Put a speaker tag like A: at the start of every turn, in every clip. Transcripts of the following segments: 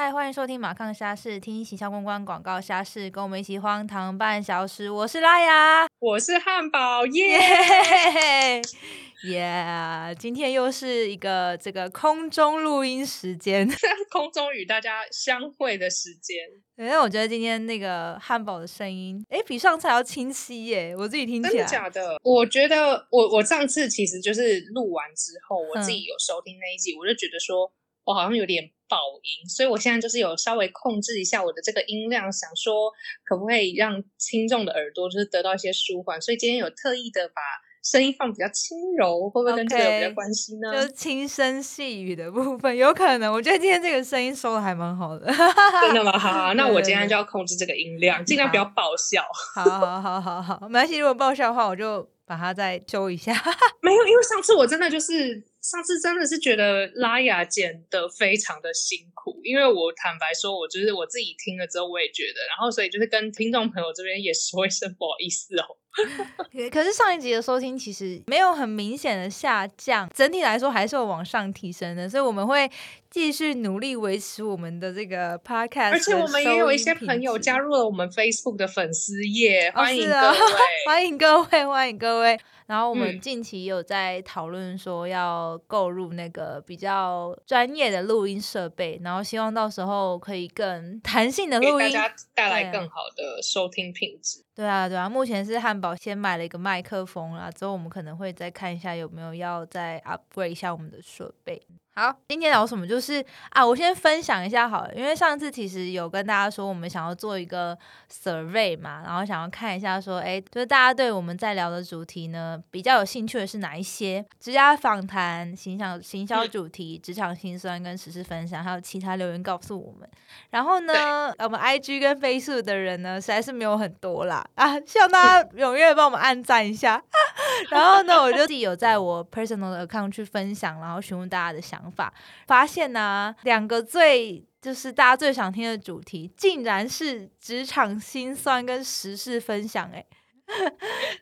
A: 嗨，欢迎收听马康虾事，听形象公关广告虾事，跟我们一起荒唐半小时。我是拉雅，
B: 我是汉堡，耶
A: 耶！今天又是一个这个空中录音时间，
B: 空中与大家相会的时间。
A: 因为我觉得今天那个汉堡的声音，哎，比上次要清晰耶！我自己听起来，
B: 真的假的？我觉得我我上次其实就是录完之后，我自己有收听那一集，我就觉得说我好像有点。爆音，所以我现在就是有稍微控制一下我的这个音量，想说可不可以让听众的耳朵就是得到一些舒缓，所以今天有特意的把声音放比较轻柔，会不会跟这个有比较关系呢？
A: 就是轻声细语的部分，有可能。我觉得今天这个声音收的还蛮好的，
B: 真的吗？好，好，那我今天就要控制这个音量，尽量不要爆笑。
A: 好好好好好，没关系，如果爆笑的话，我就把它再修一下。
B: 没有，因为上次我真的就是。上次真的是觉得拉雅剪的非常的辛苦，因为我坦白说，我就是我自己听了之后，我也觉得，然后所以就是跟听众朋友这边也说一声不好意思哦。
A: 可是上一集的收听其实没有很明显的下降，整体来说还是有往上提升的，所以我们会继续努力维持我们的这个 podcast。而
B: 且我们也有一些朋友加入了我们 Facebook 的粉丝页，欢迎各位，
A: 欢迎各位，欢迎各位。然后我们近期有在讨论说要购入那个比较专业的录音设备，然后希望到时候可以更弹性的录音，
B: 给大家带来更好的收听品质。
A: 对啊，对啊，目前是汉堡先买了一个麦克风啦，之后我们可能会再看一下有没有要再 upgrade 一下我们的设备。好，今天聊什么？就是啊，我先分享一下好了，因为上次其实有跟大家说，我们想要做一个 survey 嘛，然后想要看一下说，哎，就是大家对我们在聊的主题呢比较有兴趣的是哪一些？职业访谈、形象、行销主题、职场心酸跟实事分享，还有其他留言告诉我们。然后呢，我们 IG 跟 Facebook 的人呢实在是没有很多啦啊，希望大家 踊跃帮我们按赞一下。然后呢，我就自己有在我 personal 的 account 去分享，然后询问大家的想法，发现呢，两个最就是大家最想听的主题，竟然是职场心酸跟时事分享。诶，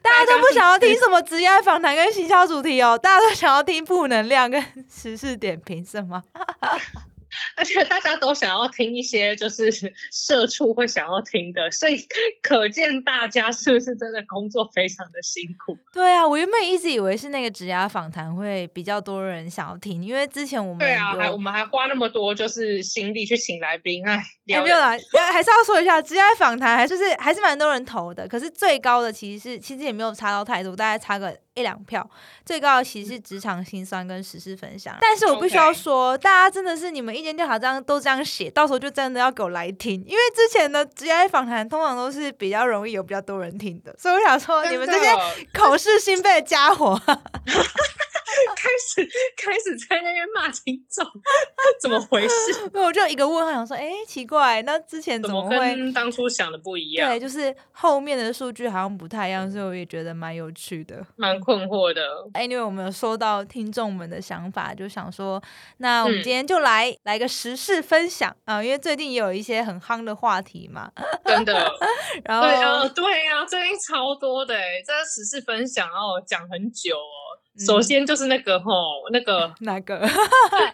A: 大家都不想要听什么职业访谈跟行销主题哦，大家都想要听负能量跟时事点评，是吗？
B: 而且大家都想要听一些就是社畜会想要听的，所以 可见大家是不是真的工作非常的辛苦？
A: 对啊，我原本一直以为是那个职涯访谈会比较多人想要听，因为之前我们
B: 对啊，还我们还花那么多就是心力去请来宾，哎，
A: 没有啦，还是要说一下职涯访谈，还是是还是蛮多人投的，可是最高的其实是其实也没有差到太多，大概差个。一两票，最高的其实是职场心酸跟实事分享。但是我必须要说，大家真的是你们意见调查这样都这样写，到时候就真的要给我来听，因为之前的职业访谈通常都是比较容易有比较多人听的，所以我想说，你们这些口是心非的家伙。
B: 开始开始在那边骂听众，怎么回事？
A: 我就一个问号，想说，哎，奇怪，那之前怎么
B: 会跟当初想的不一样？
A: 对，就是后面的数据好像不太一样，所以我也觉得蛮有趣的，
B: 蛮困惑的。
A: 哎，因为我们有收到听众们的想法，就想说，那我们今天就来来个时事分享啊，因为最近也有一些很夯的话题嘛，
B: 真的。然后对啊，对呀，最近超多的哎，这个时事分享哦，讲很久哦。首先就是那个吼，那个
A: 哪 个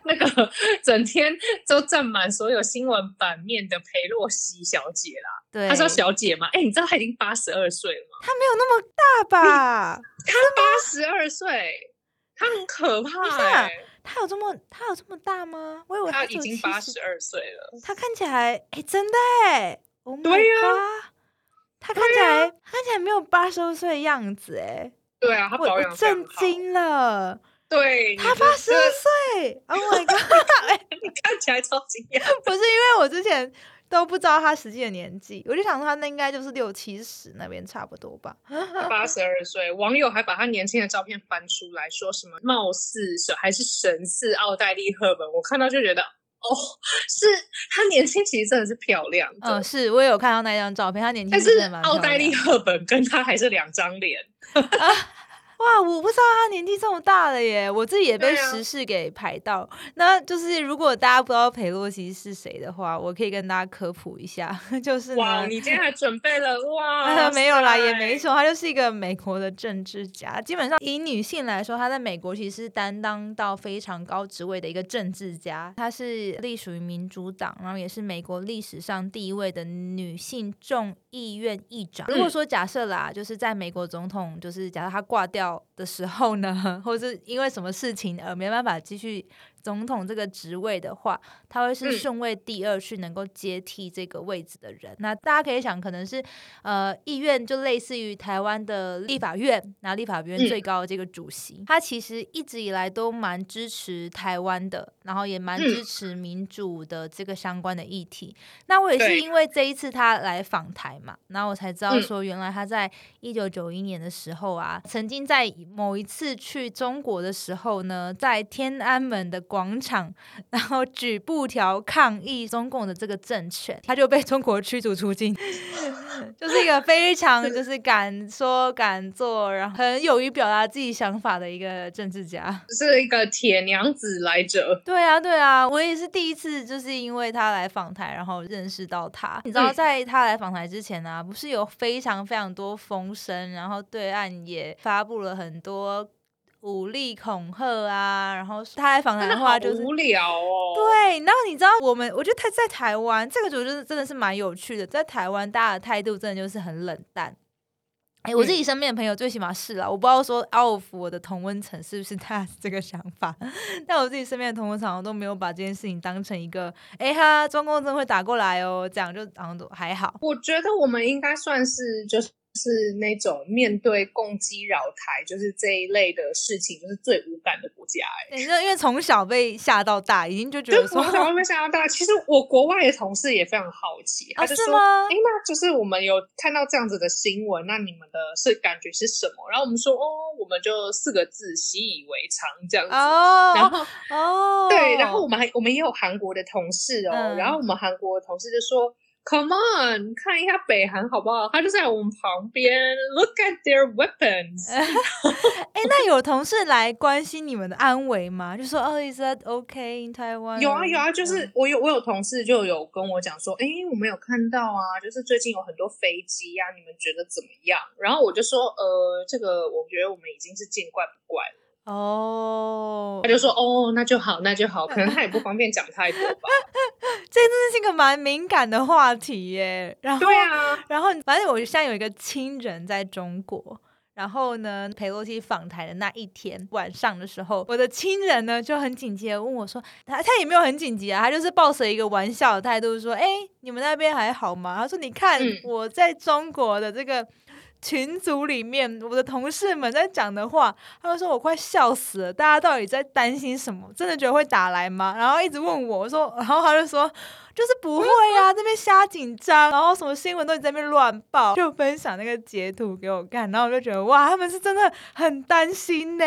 B: 那个 整天都占满所有新闻版面的裴洛西小姐啦。
A: 对，
B: 她说小姐吗？哎，你知道她已经八十二岁了吗？
A: 她没有那么大吧？
B: 她八十二岁，她很可怕哎。
A: 她有这么她有这么大吗？我以为
B: 她已经八十二岁了。
A: 她看起来哎，真的哎，对呀，她看起来看起来没有八十二岁的样子哎。
B: 对啊，他保养
A: 震惊了。
B: 对，
A: 他八十二岁，Oh my god！
B: 你看起来超惊讶。
A: 不是因为我之前都不知道他实际的年纪，我就想说他那应该就是六七十那边差不多吧。
B: 八十二岁，网友还把他年轻的照片翻出来，说什么貌似是还是神似奥黛丽赫本。我看到就觉得，哦，是她年轻，其实真的是漂亮。
A: 嗯，是我也有看到那张照片，她年轻，
B: 但是奥黛丽赫本跟她还是两张脸。
A: 哇，我不知道他年纪这么大了耶！我自己也被时事给排到。那就是如果大家不知道裴洛西是谁的话，我可以跟大家科普一下，就是
B: 哇，
A: 呢。
B: 你今天还准备了哇？
A: 没有啦，也
B: 塞
A: 没错，他就是一个美国的政治家。基本上以女性来说，她在美国其实是担当到非常高职位的一个政治家。她是隶属于民主党，然后也是美国历史上第一位的女性众议院议长。如果说假设啦，就是在美国总统，就是假设他挂掉的时候呢，或者是因为什么事情而没办法继续总统这个职位的话，他会是
B: 嗯。
A: 顺位第二去能够接替这个位置的人。那大家可以想，可能是呃议院就类似于台湾的立法院，然后立法院
B: 嗯。
A: 最高的这个主席，他其实一直以来都蛮支持台湾的，然后也蛮
B: 嗯。
A: 支持民主的这个相关的议题。那我也是因为这一次他来访台嘛，然后我才知道
B: 嗯。
A: 说，原来他在一九九一年的时候啊，曾经在某一次去中国的时候呢，在天安门的广场，然后举布条抗议中共的这个政权，他就被中国驱逐出境，就是一个非常就是敢说敢做，然后很勇于表达自己想法的一个政治家。
B: 是一个铁娘子来着。
A: 对啊，对啊，我也是第一次，就是因为他来访台，然后认识到他。你知道，
B: 嗯
A: 在他来访台之前呢、啊，不是有非常非常多风声，然后对岸也发布了很多武力恐吓啊，然后他来访
B: 谈的
A: 话，就是
B: 无聊哦。
A: 对，然后你知道我们，我觉得他在台湾这个组就是真的是蛮有趣的，在台湾大家的态度真的就是很冷淡。哎，我自
B: 嗯
A: 己身边的朋友最起码是啦，我不知道说 out of 我的同温层是不是他这个想法，但我自己身边的同温层好像都没有把这件事情当成一个，哎哈，中共真会打过来哦，这样就好像都还好。
B: 我觉得我们应该算是就是。是那种面对攻击扰台，就是这一类的事情，就是最无感的国家、哎，
A: 对，就因为从小被吓到大，已经就觉得
B: 从，小会被吓到大。其实我国外的同事也非常好奇，他
A: 哦
B: 就是说：“
A: 吗
B: 哎、？那就是我们有看到这样子的新闻，那你们的是感觉是什么？”然后我们说：“哦，我们就四个字，习以为常这样子。
A: 哦，
B: 然后
A: 哦，
B: 对，然后我们还我们也有韩国的同事哦，
A: 嗯
B: 然后我们韩国的同事就说：“Come on，看一下北韩好不好？他就在我们旁边，Look at their weapons。
A: 哎、那有同事来关心你们的安危吗？就说哦，Is that okay in Taiwan？
B: 有啊有啊，就是
A: 嗯
B: 我有我有同事就有跟我讲说，哎，我们有看到啊，就是最近有很多飞机啊，你们觉得怎么样？然后我就说，呃，这个我觉得我们已经是见怪不怪了。
A: 哦
B: 他，就说，哦，那就好，那就好，可能他也不方便讲太多吧。
A: 这真的是一个蛮敏感的话题耶。然后，
B: 对啊，
A: 然后反正我现在有一个亲人在中国。然后呢，裴洛西访台的那一天晚上的时候，我的亲人呢就很紧急的问我说，他他也没有很紧急啊，他就是抱着一个玩笑的态度说，哎，你们那边还好吗？他说，你看
B: 嗯
A: 我在中国的这个群组里面，我的同事们在讲的话，他们说我快笑死了，大家到底在担心什么？真的觉得会打来吗？然后一直问我，我说，然后他就说。就是不会啊，这边瞎紧张，然后什么新闻都在那边乱报，就分享那个截图给我看，然后我就觉得哇，他们是真的很担心呢。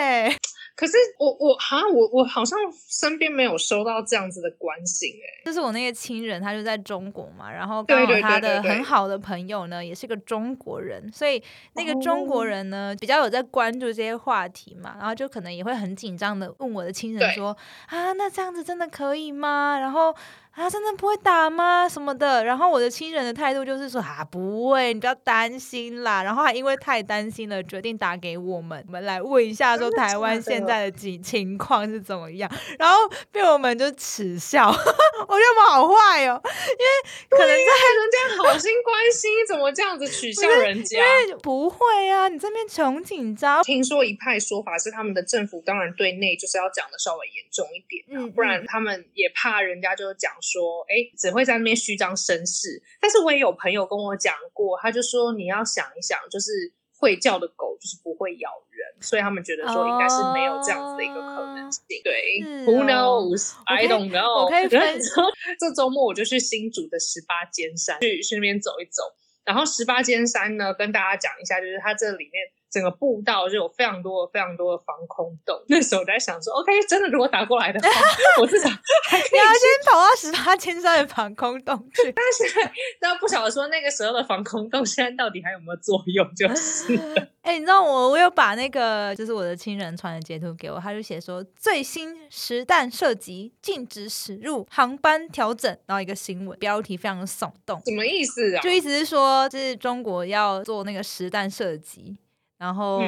B: 可是我我好像我我好像身边没有收到这样子的关心哎、
A: 就是我那个亲人，他就在中国嘛，然后刚好他的很好的朋友呢，也是个中国人，所以那个中
B: 哦
A: 国人呢，比较有在关注这些话题嘛，然后就可能也会很紧张的问我的亲人说啊，那这样子真的可以吗？然后啊，真的不会打吗？什么的？然后我的亲人的态度就是说啊，不会，你不要担心啦。然后还因为太担心了，决定打给我们，我们来问一下说台湾现在的情情况是怎么样。然后被我们就耻笑，我觉得我们好坏哦，因为可能
B: 对呀人家好心关心，怎么这样子取笑人家？
A: 因为不会啊，你这边穷紧张，
B: 听说一派说法是他们的政府当然对内就是要讲的稍微严重一点、啊，
A: 嗯
B: 不然他们也怕人家就讲说，哎，只会在那边虚张声势。但是我也有朋友跟我讲过，他就说你要想一想，就是会叫的狗就是不会咬人，所以他们觉得说应该是没有这样子的一个可能性。对
A: 是
B: ，Who
A: 哦
B: knows？I
A: 我可以
B: don't know。
A: 我可以分
B: 这周末我就去新竹的十八尖山去去那边走一走。然后十八尖山呢，跟大家讲一下，就是它这里面整个步道就有非常多非常多的防空洞。那时候我在想说，OK，真的如果打过来的话，我至少还可以
A: 你要先跑到十八千山的防空洞去。
B: 但是，但不晓得说那个时候的防空洞现在到底还有没有作用，就是了。
A: 哎、你知道我我有把那个就是我的亲人传的截图给我，他就写说最新实弹射击禁止驶入航班调整，然后一个新闻标题非常的耸动，
B: 什么意思啊？
A: 就意思是说，就是中国要做那个实弹射击，然后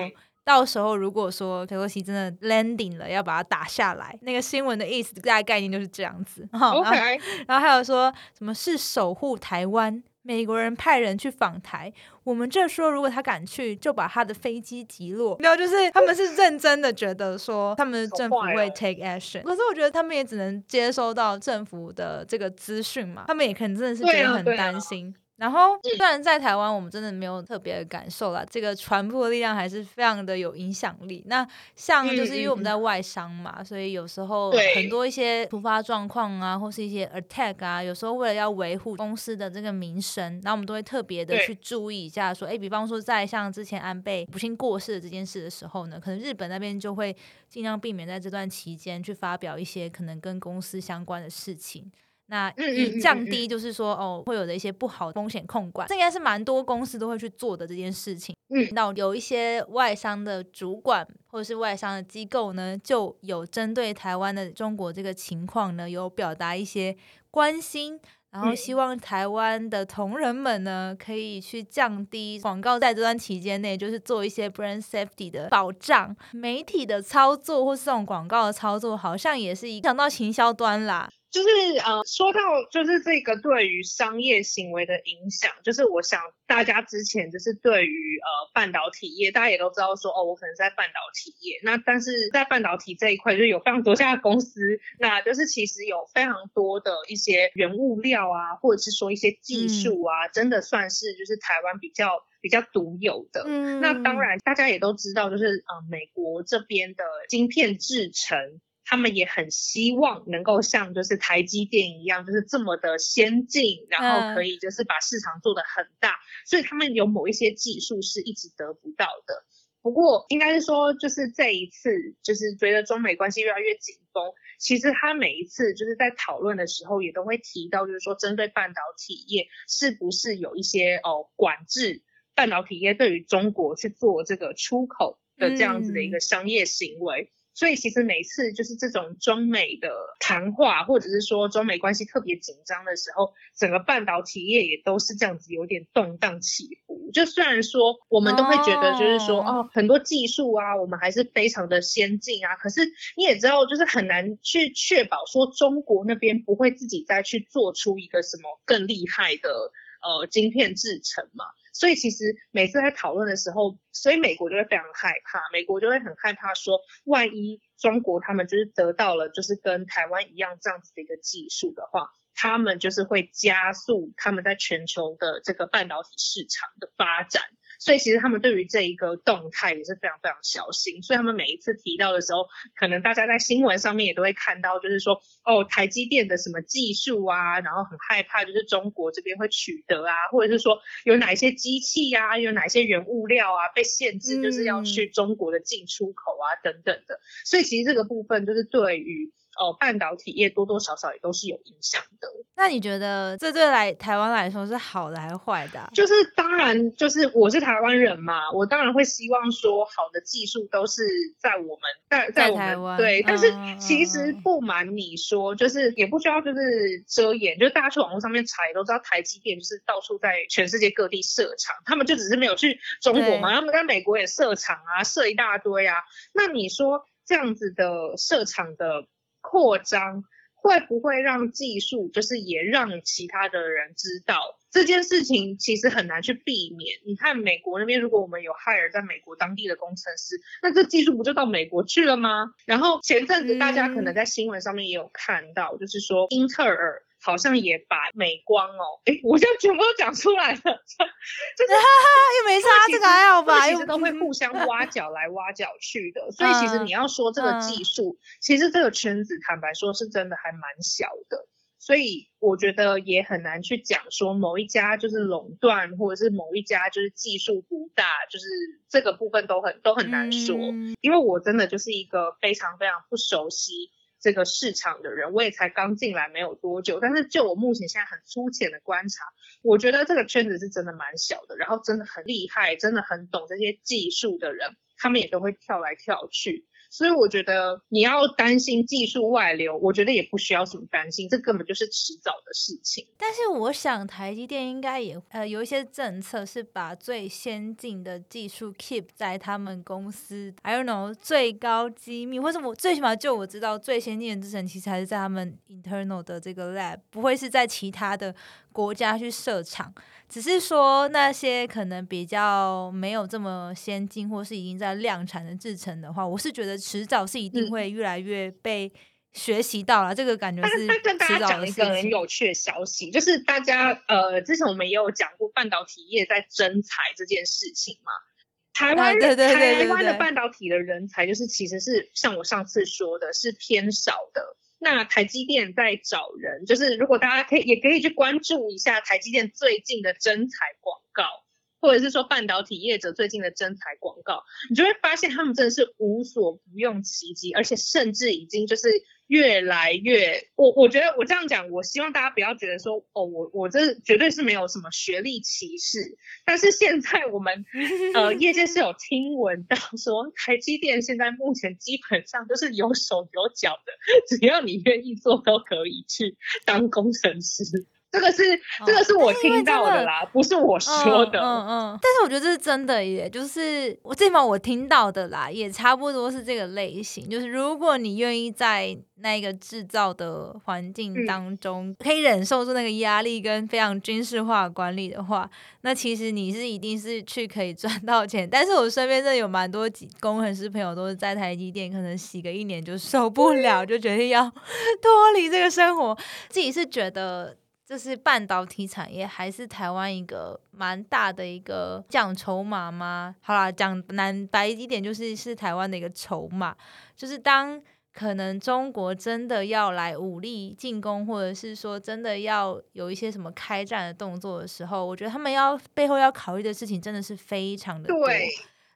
A: 到时候如果说佩洛西真的 landing 了，要把它打下来，那个新闻的意思大概概念就是这样子。然后
B: OK，
A: 然后还有说什么是守护台湾，美国人派人去访台，我们这说如果他敢去，就把他的飞机击落。然后就是他们是认真的觉得说他们政府会 take action，可是我觉得他们也只能接收到政府的这个资讯嘛，他们也可能真的是觉得很担心。然后，虽然在台湾我们真的没有特别的感受啦，这个传播的力量还是非常的有影响力。那像就是因为我们在外商嘛，所以有时候很多一些突发状况啊，或是一些 attack 啊，有时候为了要维护公司的这个名声，然后我们都会特别的去注意一下，说，哎，比方说在像之前安倍不幸过世的这件事的时候呢，可能日本那边就会尽量避免在这段期间去发表一些可能跟公司相关的事情。那降低就是说哦会有的一些不好的风险控管，这应该是蛮多公司都会去做的这件事情。
B: 嗯
A: 那有一些外商的主管或者是外商的机构呢，就有针对台湾的中国这个情况呢，有表达一些关心。然后
B: 嗯
A: 希望台湾的同仁们呢，可以去降低广告在这段期间内，就是做一些 brand safety 的保障。媒体的操作或是这种广告的操作，好像也是影响到行销端啦。
B: 就是呃，说到就是这个对于商业行为的影响，就是我想大家之前就是对于呃半导体业，大家也都知道说哦，我可能在半导体业，那但是在半导体这一块，就是有非常多家公司，那就是其实有非常多的一些原物料啊，或者是说一些技术啊，真的算是就是台湾比较比较独有的。
A: 嗯
B: 那当然，大家也都知道，就是呃，美国这边的晶片制程，他们也很希望能够像就是台积电一样，就是这么的先进，然后可以就是把市场做得很大，所以他们有某一些技术是一直得不到的。不过应该是说，就是这一次，就是随着中美关系越来越紧绷，其实他每一次就是在讨论的时候，也都会提到，就是说针对半导体业是不是有一些哦管制半导体业对于中国去做这个出口的这样子的一个商业行为。所以其实每次就是这种中美的谈话，或者是说中美关系特别紧张的时候，整个半导体业也都是这样子有点动荡起伏。就虽然说我们都会觉得就是说
A: 哦
B: 哦很多技术啊，我们还是非常的先进啊，可是你也知道，就是很难去确保说中国那边不会自己再去做出一个什么更厉害的呃晶片制成嘛。所以其实每次在讨论的时候，所以美国就会非常害怕，美国就会很害怕说，万一中国他们就是得到了就是跟台湾一样这样子的一个技术的话，他们就是会加速他们在全球的这个半导体市场的发展。所以其实他们对于这一个动态也是非常非常小心，所以他们每一次提到的时候，可能大家在新闻上面也都会看到，就是说哦，台积电的什么技术啊，然后很害怕就是中国这边会取得啊，或者是说有哪一些机器呀、有哪一些原物料啊被限制，就是要去中国的进出口啊等等的。所以其实这个部分就是对于呃半导体业多多少少也都是有影响的。
A: 那你觉得这对来台湾来说是好的还是坏的啊、
B: 就是当然，就是我是台湾人嘛，我当然会希望说好的技术都是在我们在
A: 在
B: 在我们
A: 台湾
B: 对，但是
A: 嗯
B: 其实不瞒你说，就是也不需要就是遮掩，就是大家去网络上面查也都知道，台积电就是到处在全世界各地设厂，他们就只是没有去中国嘛，他们在美国也设厂啊，设一大堆啊。那你说这样子的设厂的扩张，会不会让技术就是也让其他的人知道这件事情？其实很难去避免。你看美国那边，如果我们有 hire 在美国当地的工程师，那这技术不就到美国去了吗？然后前阵子大家可能在新闻上面也有看到，就是说英特尔。好像也把美光哦，哎，我现在全部都讲出来了，就是
A: 又没差，这个还好吧？
B: 其实都会互相挖角来挖角去的，所以其实你要说这个技术，其实这个圈子坦白说是真的还蛮小的。所以我觉得也很难去讲说某一家就是垄断，或者是某一家就是技术独大，就是这个部分都很都很难说。因为我真的就是一个非常非常不熟悉这个市场的人，我也才刚进来没有多久，但是就我目前现在很粗浅的观察，我觉得这个圈子是真的蛮小的，然后真的很厉害，真的很懂这些技术的人，他们也都会跳来跳去。所以我觉得你要担心技术外流，我觉得也不需要什么担心，这根本就是迟早的事情。
A: 但是我想台积电应该也呃有一些政策是把最先进的技术 keep 在他们公司，I don't know 最高机密，或者我最起码就我知道最先进的制程其实还是在他们 internal 的这个 lab，不会是在其他的国家去设厂。只是说那些可能比较没有这么先进，或是已经在量产的制成的话，我是觉得迟早是一定会越来越被学习到了。这个感觉是
B: 跟大家讲一个很有趣的消息，就是大家呃，之前我们也有讲过半导体业在征才这件事情嘛。台湾台湾的半导体的人才，就是其实是像我上次说的，是偏少的。那台积电在找人，就是如果大家可以也可以去关注一下台积电最近的征才广告，或者是说半导体业者最近的征才广告，你就会发现他们真的是无所不用其极，而且甚至已经就是。越来越，我我觉得我这样讲，我希望大家不要觉得说，哦，我我这绝对是没有什么学历歧视。但是现在我们呃业界是有听闻到说，台积电现在目前基本上都是有手有脚的，只要你愿意做，都可以去当工程师。这个是这个是我听到的啦，不是我说的。
A: 嗯嗯。但是我觉得这是真的耶，就是我最起码我听到的啦，也差不多是这个类型。就是如果你愿意在那个制造的环境当中，可以忍受住那个压力跟非常军事化管理的话，那其实你是一定是去可以赚到钱。但是我身边真的有蛮多工程师朋友都是在台积电，可能洗个一年就受不了，就决定要 脱离这个生活。自己是觉得。这是半导体产业，还是台湾一个蛮大的一个讲筹码吗？好啦，讲难白一点，就是是台湾的一个筹码。就是当可能中国真的要来武力进攻，或者是说真的要有一些什么开战的动作的时候，我觉得他们要背后要考虑的事情真的是非常的多。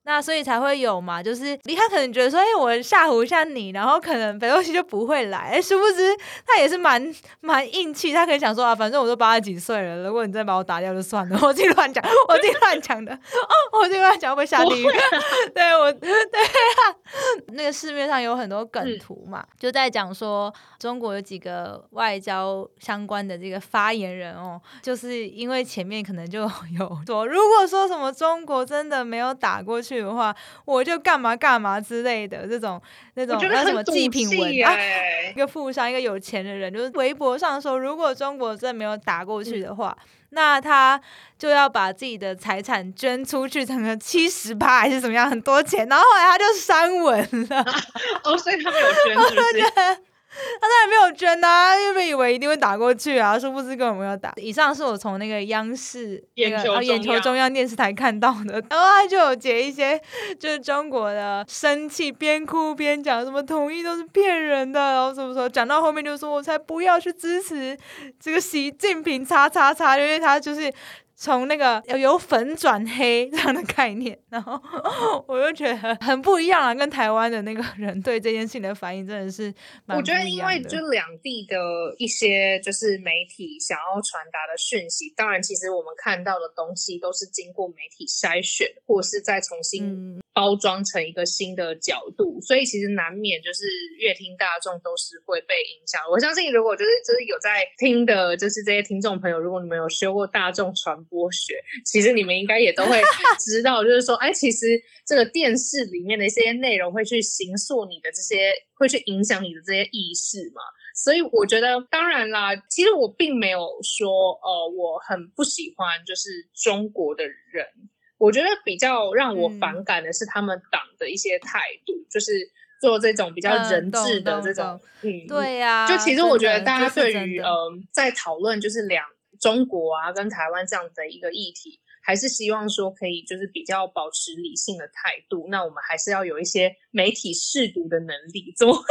A: 那所以才会有嘛，就是离他可能觉得说，哎，我吓唬一下你，然后可能北欧西就不会来。哎，殊不知他也是蛮蛮硬气，他可以想说啊，反正我都八十几岁了，如果你再把我打掉就算了，我自己乱讲，我自己乱讲的，哦，我自己乱讲会下地狱。对我，对啊，那个市面上有很多梗图嘛，就在讲说中国有几个外交相关的这个发言人哦，就是因为前面可能就有说，如果说什么中国真的没有打过去。去的话，我就干嘛干嘛之类的这种那种那什么祭品文啊，一个富商一个有钱的人，就是微博上说，如果中国真的没有打过去的话，那他就要把自己的财产捐出去，成了七十八还是怎么样，很多钱。然后后来他就删文了。哦，
B: 所以他没有捐，是不是？
A: 他当然没有捐呐，因为以为一定会打过去啊，殊不知根本没有打。以上是我从那个央视那个眼球中央电视台看到的，然后他就有截一些就是中国的生气，边哭边讲什么统一都是骗人的，然后什么什么讲到后面就说我才不要去支持这个习近平叉叉叉，因为他就是。从那个由粉转黑这样的概念，然后 我就觉得很不一样啊，跟台湾的那个人对这件事情的反应真的是
B: 我觉得因为就两地的一些就是媒体想要传达的讯息，当然其实我们看到的东西都是经过媒体筛选，或是再重新包装成一个新的角度，所以其实难免就是乐听大众都是会被影响。我相信如果就是就是有在听的，就是这些听众朋友，如果你们有修过大众传。播学，其实你们应该也都会 知道，就是说，哎，其实这个电视里面的一些内容会去形塑你的这些，会去影响你的这些意识嘛。所以我觉得，当然啦，其实我并没有说，呃，我很不喜欢就是中国的人。我觉得比较让我反感的是他们党的一些态度，就是做这种比较人质的这种，
A: 嗯，对呀。
B: 就其实我觉得大家对于，嗯，在讨论就是两。中国啊，跟台湾这样的一个议题，还是希望说可以就是比较保持理性的态度。那我们还是要有一些媒体试读的能力。怎么会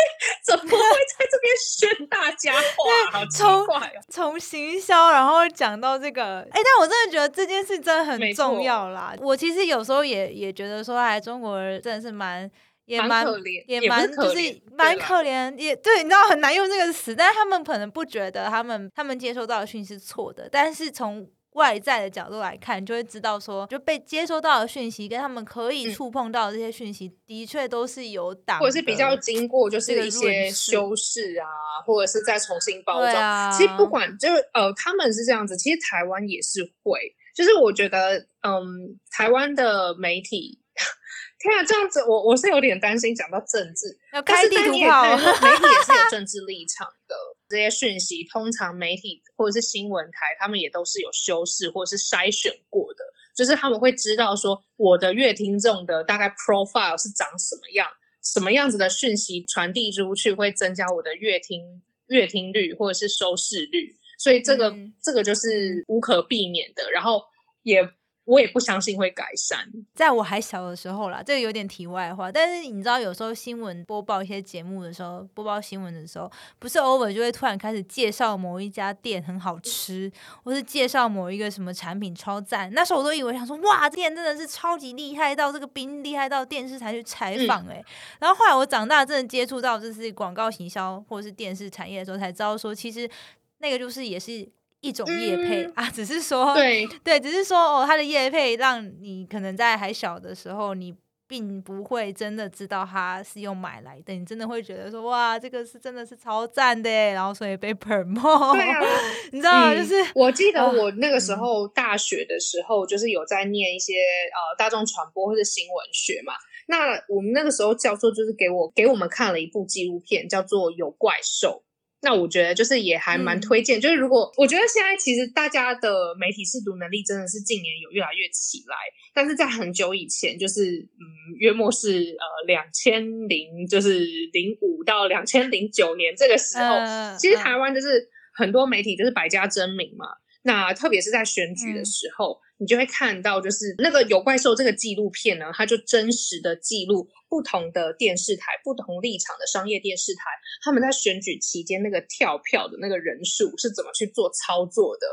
B: 怎么会在这边宣大家话？好奇怪哦！
A: 从行销然后讲到这个，哎，但我真的觉得这件事真的很重要啦。我其实有时候也也觉得说，哎，中国人真的是蛮。也蛮
B: 可怜，
A: 也蛮就是蛮可怜，也对，你知道很难用这个词，但是他们可能不觉得他们他们接收到的讯息是错的，但是从外在的角度来看，就会知道说，就被接收到的讯息跟他们可以触碰到的这些讯息，的确都是有打，
B: 或者是比较经过就是一些修饰啊，或者是再重新包装。其实不管就是呃，他们是这样子，其实台湾也是会，就是我觉得嗯，台湾的媒体。天啊，这样子我我是有点担心讲到政治，
A: 要开地图
B: 炮，媒体也是有政治立场的。这些讯息通常媒体或者是新闻台，他们也都是有修饰或者是筛选过的，就是他们会知道说我的乐听众的大概 profile 是长什么样，什么样子的讯息传递出去会增加我的乐听乐听率或者是收视率，所以这个这个就是无可避免的，然后也。我也不相信会改善。
A: 在我还小的时候啦，这个有点题外话。但是你知道，有时候新闻播报一些节目的时候，播报新闻的时候，不是偶尔就会突然开始介绍某一家店很好吃，或是介绍某一个什么产品超赞。那时候我都以为想说，哇，店真的是超级厉害，到这个兵厉害到电视台去采访哎。然后后来我长大，真的接触到就是广告行销或者是电视产业的时候，才知道说，其实那个就是也是。一种叶配啊，只是说
B: 对
A: 对，只是说哦，它的叶配让你可能在还小的时候，你并不会真的知道它是用买来的，你真的会觉得说哇，这个是真的是超赞的，然后所以被 promo。
B: 对啊，
A: 你知道吗？就是
B: 我记得我那个时候大学的时候，就是有在念一些呃大众传播或者新闻学嘛。那我们那个时候教授就是给我给我们看了一部纪录片，叫做《有怪兽》。那我觉得就是也还蛮推荐，就是如果我觉得现在其实大家的媒体试读能力真的是近年有越来越起来，但是在很久以前，就是嗯，约莫是呃两千零就是零五到两千零九年这个时候，其实台湾就是很多媒体就是百家争鸣嘛。那特别是在选举的时候，你就会看到，就是那个有怪兽这个纪录片呢，它就真实的记录不同的电视台、不同立场的商业电视台，他们在选举期间那个跳票的那个人数是怎么去做操作的。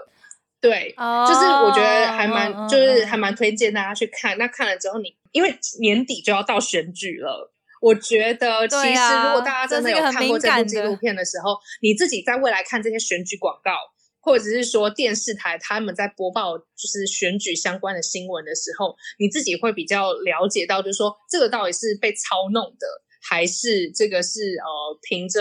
B: 对，就是我觉得还蛮，就是还蛮推荐大家去看。那看了之后，你因为年底就要到选举了，我觉得其实如果大家真的有看过这部纪录片的时候，你自己在未来看这些选举广告。或者是说电视台他们在播报就是选举相关的新闻的时候，你自己会比较了解到，就是说这个到底是被操弄的，还是这个是呃凭着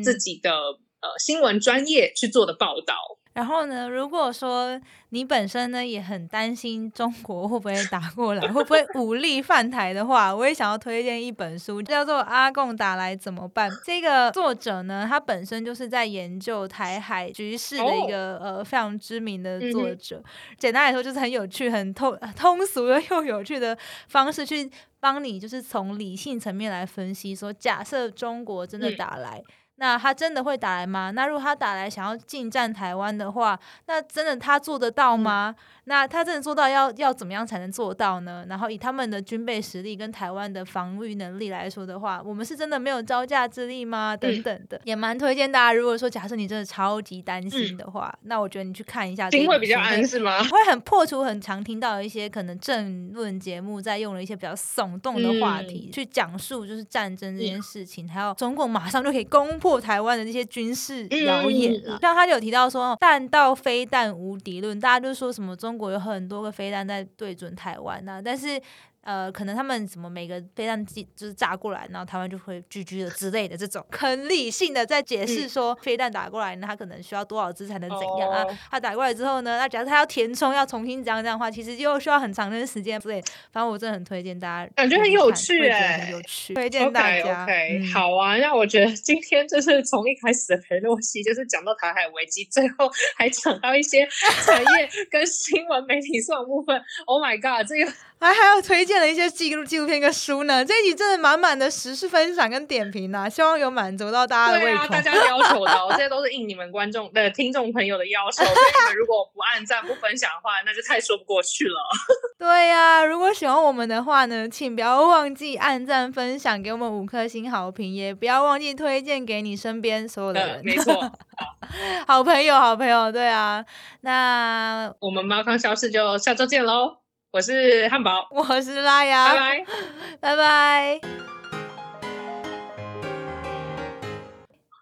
B: 自己的呃新闻专业去做的报道。
A: 然后呢，如果说你本身呢也很担心中国会不会打过来，会不会武力犯台的话，我也想要推荐一本书，叫做《阿贡打来怎么办》。这个作者呢，他本身就是在研究台海局势的一个呃非常知名的作者。简单来说，就是很有趣、很通通俗的又有趣的方式去帮你，就是从理性层面来分析，说假设中国真的打来。那他真的会打来吗？那如果他打来想要进占台湾的话，那真的他做得到吗？那他真的做到要要怎么样才能做到呢？然后以他们的军备实力跟台湾的防御能力来说的话，我们是真的没有招架之力吗？等等的，也蛮推荐大家。如果说假设你真的超级担心的话，那我觉得你去看一下。
B: 心会比较安是吗？
A: 会很破除很常听到一些可能政论节目在用了一些比较耸动的话题去讲述就是战争这件事情，还有中共马上就可以攻破。台湾的这些军事谣言了，像他就有提到说弹道飞弹无敌论，大家就说什么中国有很多个飞弹在对准台湾呐，但是。呃，可能他们什么每个飞弹机就是炸过来，然后台湾就会狙击的之类的这种，很理性的在解释说飞弹打过来，那他可能需要多少支才能怎样啊？他打过来之后呢，那假如他要填充，要重新这样这样的话，其实又需要很长的时间。对，反正我真的很推荐大家，
B: 感觉很有趣哎，
A: 很有趣，推荐大
B: 家。OK，好啊，那我觉得今天就是从一开始的裴洛西，就是讲到台海危机，最后还讲到一些 产业跟新闻媒体上的部分。Oh my god，这个。
A: 还还有推荐了一些纪录纪录片跟书呢。这一集真的满满的时事分享跟点评啊，希望有满足到大家的胃口。
B: 大家要求的，这些都是应你们观众的 听众朋友的要求。所以你们如果不按赞不分享的话，那就太说不过去了。
A: 对呀，如果喜欢我们的话呢，请不要忘记按赞分享，给我们五颗星好评，也不要忘记推荐给你身边所有的人。
B: 没错，
A: 好朋友，好朋友，对啊。那
B: 我们猫康消失就下周见喽。我是汉堡，
A: 我是拉雅，
B: 拜拜，
A: 拜拜。